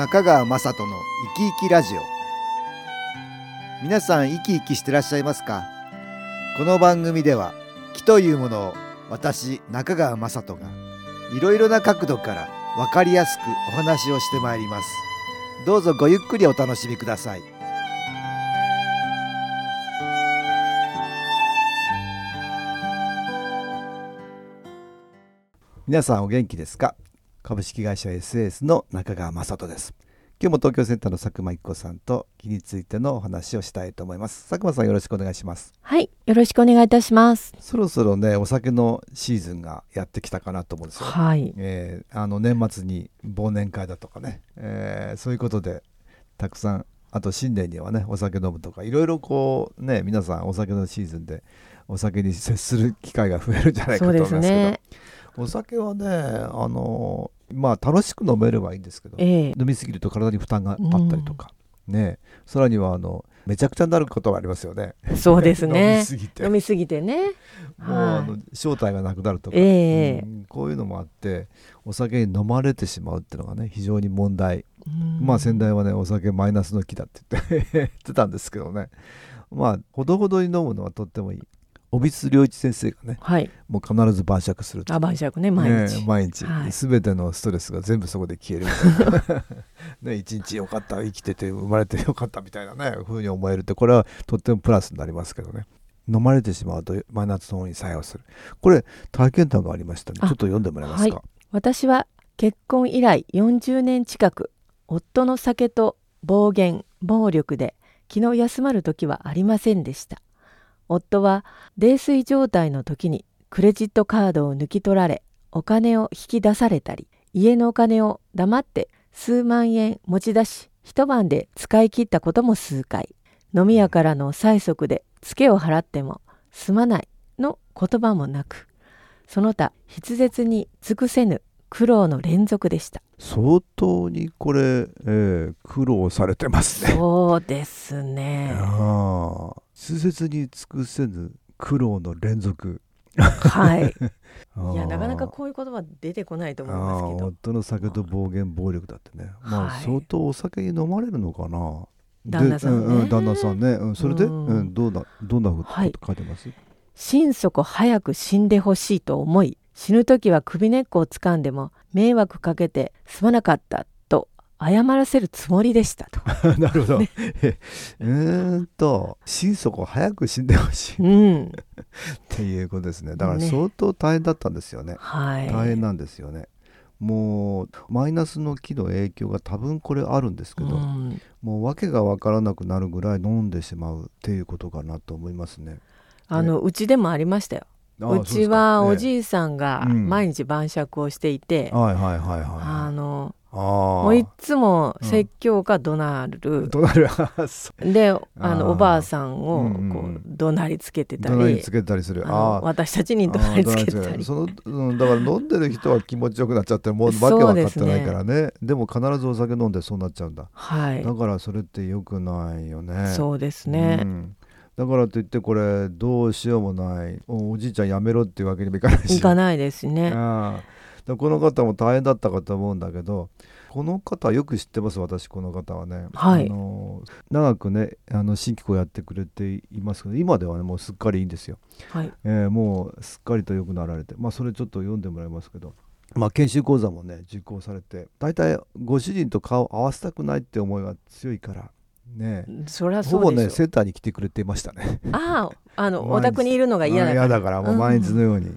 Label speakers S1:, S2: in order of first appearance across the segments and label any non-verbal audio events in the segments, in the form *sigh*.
S1: 中川雅人の生き生きラジオ。皆さん生き生きしてらっしゃいますか？この番組では気というものを私中川雅人がいろいろな角度から分かりやすくお話をしてまいります。どうぞごゆっくりお楽しみください。皆さんお元気ですか？株式会社 SS の中川雅人です。今日も東京センターの佐久間一子さんと気についてのお話をしたいと思います。佐久間さんよろしくお願いします。
S2: はいよろしくお願いいたします。
S1: そろそろねお酒のシーズンがやってきたかなと思うんですよ。
S2: はい、
S1: えーあの年末に忘年会だとかね、えーそういうことでたくさんあと新年にはねお酒飲むとかいろいろこうね皆さんお酒のシーズンでお酒に接する機会が増えるんじゃないかと思いますけど。
S2: ですね。
S1: お酒はねあのまあ楽しく飲めればいいんですけど
S2: ええ。
S1: 飲みすぎると体に負担があったりとか、ねさらにはあのめちゃくちゃになることがありますよね。
S2: そうです *laughs*
S1: 飲
S2: ね
S1: みすぎて。
S2: 飲みすぎてね。
S1: もう
S2: はい
S1: あの正体がなくなるとか、
S2: ええ。
S1: うんこういうのもあってお酒に飲まれてしまうっていうのがね非常に問題、
S2: うん。
S1: まあ先代はねお酒マイナスの木だって言って *laughs* 言ってたんですけどね。まあほどほどに飲むのはとってもいい帯津良一先生がね
S2: はい。
S1: もう必ず晩酌すると。
S2: あ晩酌ね毎日、
S1: ね毎日、
S2: はい。
S1: 全てのストレスが全部そこで消えるみたいな。*laughs* ね一日よかった生きてて生まれてよかったみたいなね風に思える。ってこれはとってもプラスになりますけどね。飲まれてしまうとマイナスの方に作用する。これ体験談がありましたねちょ
S2: あ
S1: っと読んでもらえますか、
S2: は私は結婚以来40年近く夫の酒と暴言暴力で気の休まる時はありませんでした夫は泥酔状態の時にクレジットカードを抜き取られお金を引き出されたり家のお金を黙って数万円持ち出し一晩で使い切ったことも数回。飲み屋からの催促でツケを払ってもすまないの言葉もなくその他筆舌に尽くせぬ苦労の連続でした。
S1: 相当にこれ、えー苦労されてますね。
S2: そうですね
S1: 痛切に尽くせぬ苦労の連続。
S2: はい。*laughs* いやなかなかこういう言葉出てこないと思いますけど。
S1: 夫の酒と暴言暴力だってね。まあ
S2: はい
S1: 相当お酒に飲まれるのかな。
S2: 旦那さんね。
S1: でうう旦那さんね、うん、それで、
S2: う
S1: うんんどうなどんなふうこと
S2: はい
S1: 書いてます、
S2: 心底早く死んでほしいと思い死ぬ時は首根っこを掴んでも迷惑かけてすまなかったと謝らせるつもりでしたと。*laughs*
S1: なるほど、えうーんと心底早く死んでほしい。っ
S2: うん、
S1: ていうことですね。だから
S2: ね。
S1: 相当大変だったんですよね。
S2: はい。
S1: 大変なんですよね。もうマイナスの気の影響が多分これあるんですけど、
S2: うん。
S1: もう訳が分からなくなるぐらい飲んでしまうっていうことかなと思いますね。
S2: あのうちでもありましたよ。
S1: あ
S2: うちはお
S1: い、
S2: じいさんが
S1: うん。
S2: 毎日晩酌をしていて、
S1: はいはいはいはい。
S2: あの
S1: あ
S2: もうい
S1: ー
S2: つも説教か怒鳴る、
S1: どなるそ
S2: であのおばあさんを
S1: うんうん
S2: こう怒鳴りつけてたり。
S1: どなりつけたりする。
S2: 私たちに怒鳴りつけてたり。
S1: その、うん、だから飲んでる人は気持ちよくなっちゃってもうわけ
S2: そう
S1: 分かってないからね。でも必ずお酒飲んでそうなっちゃうんだ。
S2: はい。
S1: だからそれって良くないよね。
S2: そうですね、
S1: うん。だからといってこれどうしようもない。おおじいちゃんやめろっていうわけにもいかないし。
S2: いかないですね
S1: ああだからこの方も大変だったかと思うんだけどこの方よく知ってます私この方はね、
S2: はい。
S1: あの長くねあの新機構やってくれていますけど今ではねもうすっかりいいんですよ、
S2: はい。
S1: えーもうすっかりと良くなられてまあそれちょっと読んでもらいますけどまあ研修講座もね受講されて大体ご主人と顔合わせたくないって思いが強いからね
S2: そりゃ
S1: ほぼ
S2: そうですよ。
S1: ねセンターに来てくれていましたね。
S2: あああの *laughs* お宅にいるのが嫌だ
S1: あ
S2: から。
S1: 嫌だからもう毎日のように、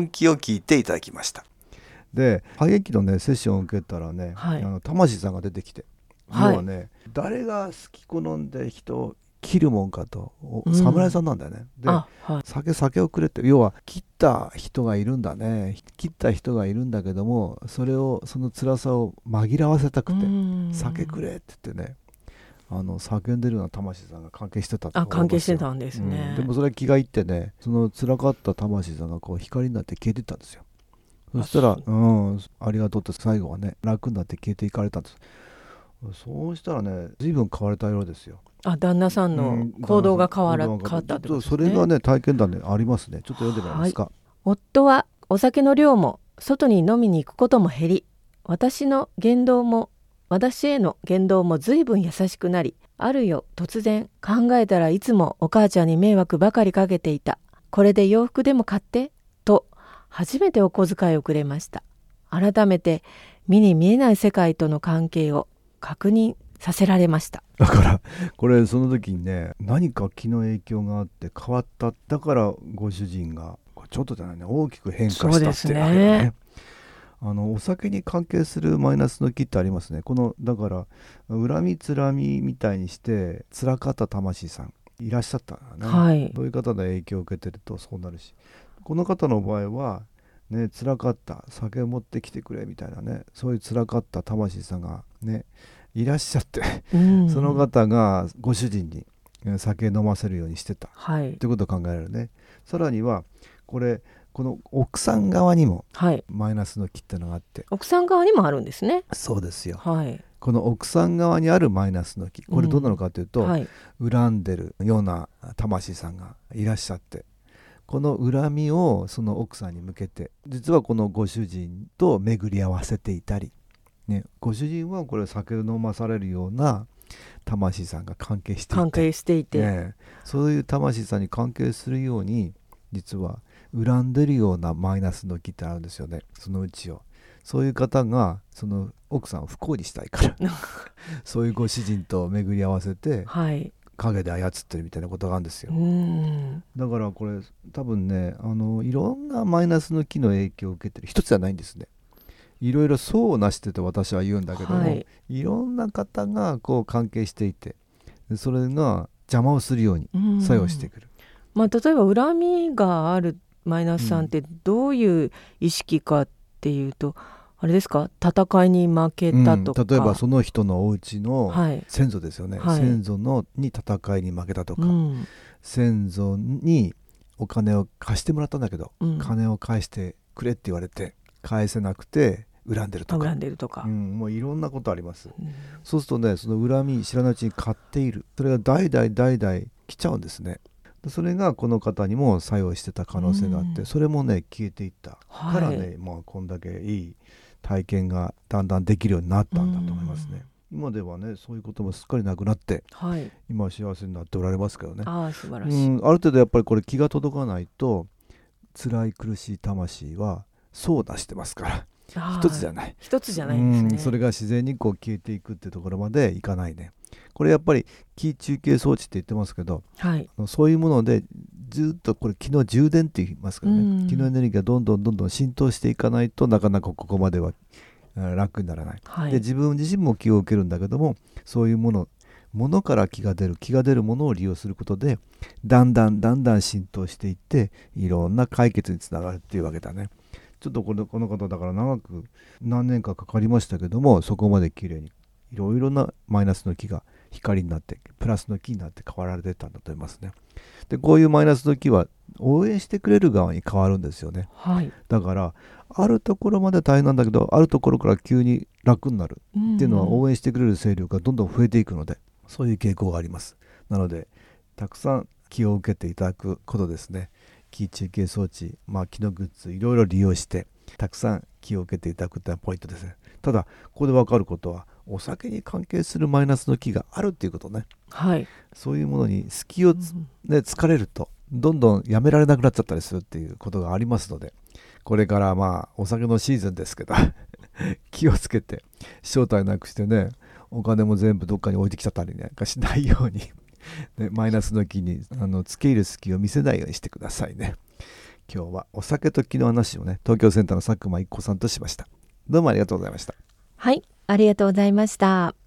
S1: 音気を聞いていただきました。で歌劇のねセッションを受けたらね、
S2: はい。
S1: あの魂さんが出てきて、
S2: はい。
S1: 要はね誰が好き好んで人を切るもんかとお
S2: うん。
S1: 侍さんなんだよね、で
S2: あはい。
S1: 酒酒をくれって要は切った人がいるんだね。切った人がいるんだけどもそれをその辛さを紛らわせたくて
S2: うん。
S1: 酒くれって言ってねあの叫んでるような魂さんが関係してたって
S2: あ関係して
S1: ん
S2: たんですね、
S1: でもそれ気がいってねその辛かった魂さんがこう光になって消えてったんですよ。そしたら
S2: あ
S1: う。んありがとうって最後はね楽になって消えていかれたんです。そうしたらね随分変われたようですよ。
S2: あ旦那さんの
S1: うん
S2: 行動が変わら、
S1: 行動が
S2: 変わったってことですね。
S1: それがね体験談でありますね。ちょっと読んでもらえますか、
S2: 夫はお酒の量も外に飲みに行くことも減り私の言動も私への言動も随分優しくなりあるよ突然考えたらいつもお母ちゃんに迷惑ばかりかけていた。これで洋服でも買って？と初めてお小遣いをくれました。改めて目に見えない世界との関係を確認させられました。*laughs*
S1: だからこれその時にね何か気の影響があって変わった。だからご主人がちょっとじゃないね大きく変化したって
S2: そうですね。
S1: あるよねあのお酒に関係するマイナスの気ってありますね。このだから恨みつらみみたいにして辛かった魂さんいらっしゃったね、
S2: はい。
S1: そういう方の影響を受けてるとそうなるし。この方の場合はね辛かった酒を持ってきてくれみたいなねそういう辛かった魂さんがねいらっしゃって
S2: うん。
S1: その方がご主人にえー酒飲ませるようにしてた。
S2: はい。
S1: ということを考えられるね。さらにはこれこの奥さん側にも
S2: はい。
S1: マイナスの気ってのがあって。
S2: 奥さん側にもあるんですね。
S1: そうですよ。
S2: はい。
S1: この奥さん側にあるマイナスの気これどうなのかというと、
S2: はい。
S1: 恨んでるような魂さんがいらっしゃってこの恨みをその奥さんに向けて実はこのご主人と巡り合わせていたり、ね、ご主人はこれ酒を飲まされるような魂さんが関係していて
S2: 関係していて、
S1: ねそういう魂さんに関係するように実は恨んでるようなマイナスの気ってあるんですよね。そのうちを。そういう方がその奥さんを不幸にしたいから。*laughs* そういうご主人と巡り合わせて
S2: はい。
S1: 影で操ってるみたいなことがあるんですよ。
S2: うん。
S1: だからこれ多分ねあのいろんなマイナスの気の影響を受けてる。一つじゃないんですね。いろいろ層をなしてて私は言うんだけども、
S2: はい。
S1: い、ろんな方がこう関係していてでそれが邪魔をするように
S2: うん。
S1: 作用してくる、
S2: まあ、例えば恨みがあるマイナスさんってどういう意識かっていうと、あれですか？戦いに負けたとか、
S1: うん。例えばその人のお家の
S2: はい、
S1: 先祖ですよね、
S2: はい。
S1: 先祖のに戦いに負けたとか、
S2: うん。
S1: 先祖にお金を貸してもらったんだけど、
S2: うん。
S1: 金を返してくれって言われて返せなくて恨んでるとか。
S2: 恨んでるとか。
S1: う、ん、もういろんなことあります。
S2: うん。
S1: そうするとねその恨み知らないうちに買っている。それが代々代々来ちゃうんですねそれがこの方にも作用してた可能性があって、
S2: うん。
S1: それもね消えていった。
S2: はい。
S1: からね、まあこんだけいい体験がだんだんできるようになったんだと思いますね、今ではねそういうこともすっかりなくなって
S2: はい。
S1: 今は幸せになっておられますけどね。
S2: ああ素晴ら
S1: う
S2: しい、
S1: ん、ある程度やっぱりこれ気が届かないと辛い苦しい魂はそう出してますから。一つじゃない。
S2: 一つじゃないんですね。
S1: うんそれが自然にこう消えていくってところまでいかないねこれやっぱり気中継装置って言ってますけど
S2: はい。
S1: そういうものでずっとこれ気の充電って言いますから
S2: うん。
S1: ね気のエネルギーがどんどんどんどん浸透していかないとなかなかここまではあ楽にならない。
S2: はい。
S1: で自分自身も気を受けるんだけどもそういうものものから気が出る気が出るものを利用することでだんだんだんだん浸透していっていろんな解決につながるっていうわけだね。ちょっとこのこの方だから長く何年かかかりましたけどもそこまで綺麗にいろいろなマイナスの気が光になってプラスの気になって変わられてたんだと思いますね。でこういうマイナスの気は応援してくれる側に変わるんですよね。
S2: はい。
S1: だからあるところまで大変なんだけどあるところから急に楽になる。っていうのは応援してくれる勢力がどんどん増えていくのでそういう傾向があります。なのでたくさん気を受けていただくことですね。気中継装置、まあ、気のグッズいろいろ利用してたくさん気を受けていただくっていうのはポイントですね。ただここで分かることはお酒に関係するマイナスの木があるっていうことね、
S2: はい、
S1: そういうものに隙を、ね、疲れるとどんどんやめられなくなっちゃったりするっていうことがありますのでこれからまあお酒のシーズンですけど *laughs* 気をつけて正体なくしてねお金も全部どっかに置いてきちゃったりなんかしないようにね、マイナスの木にあの付け入る隙を見せないようにしてくださいね。今日はお酒と木の話をね東京センターの佐久間一子さんとしました。どうもありがとうございました。
S2: はい。ありがとうございました。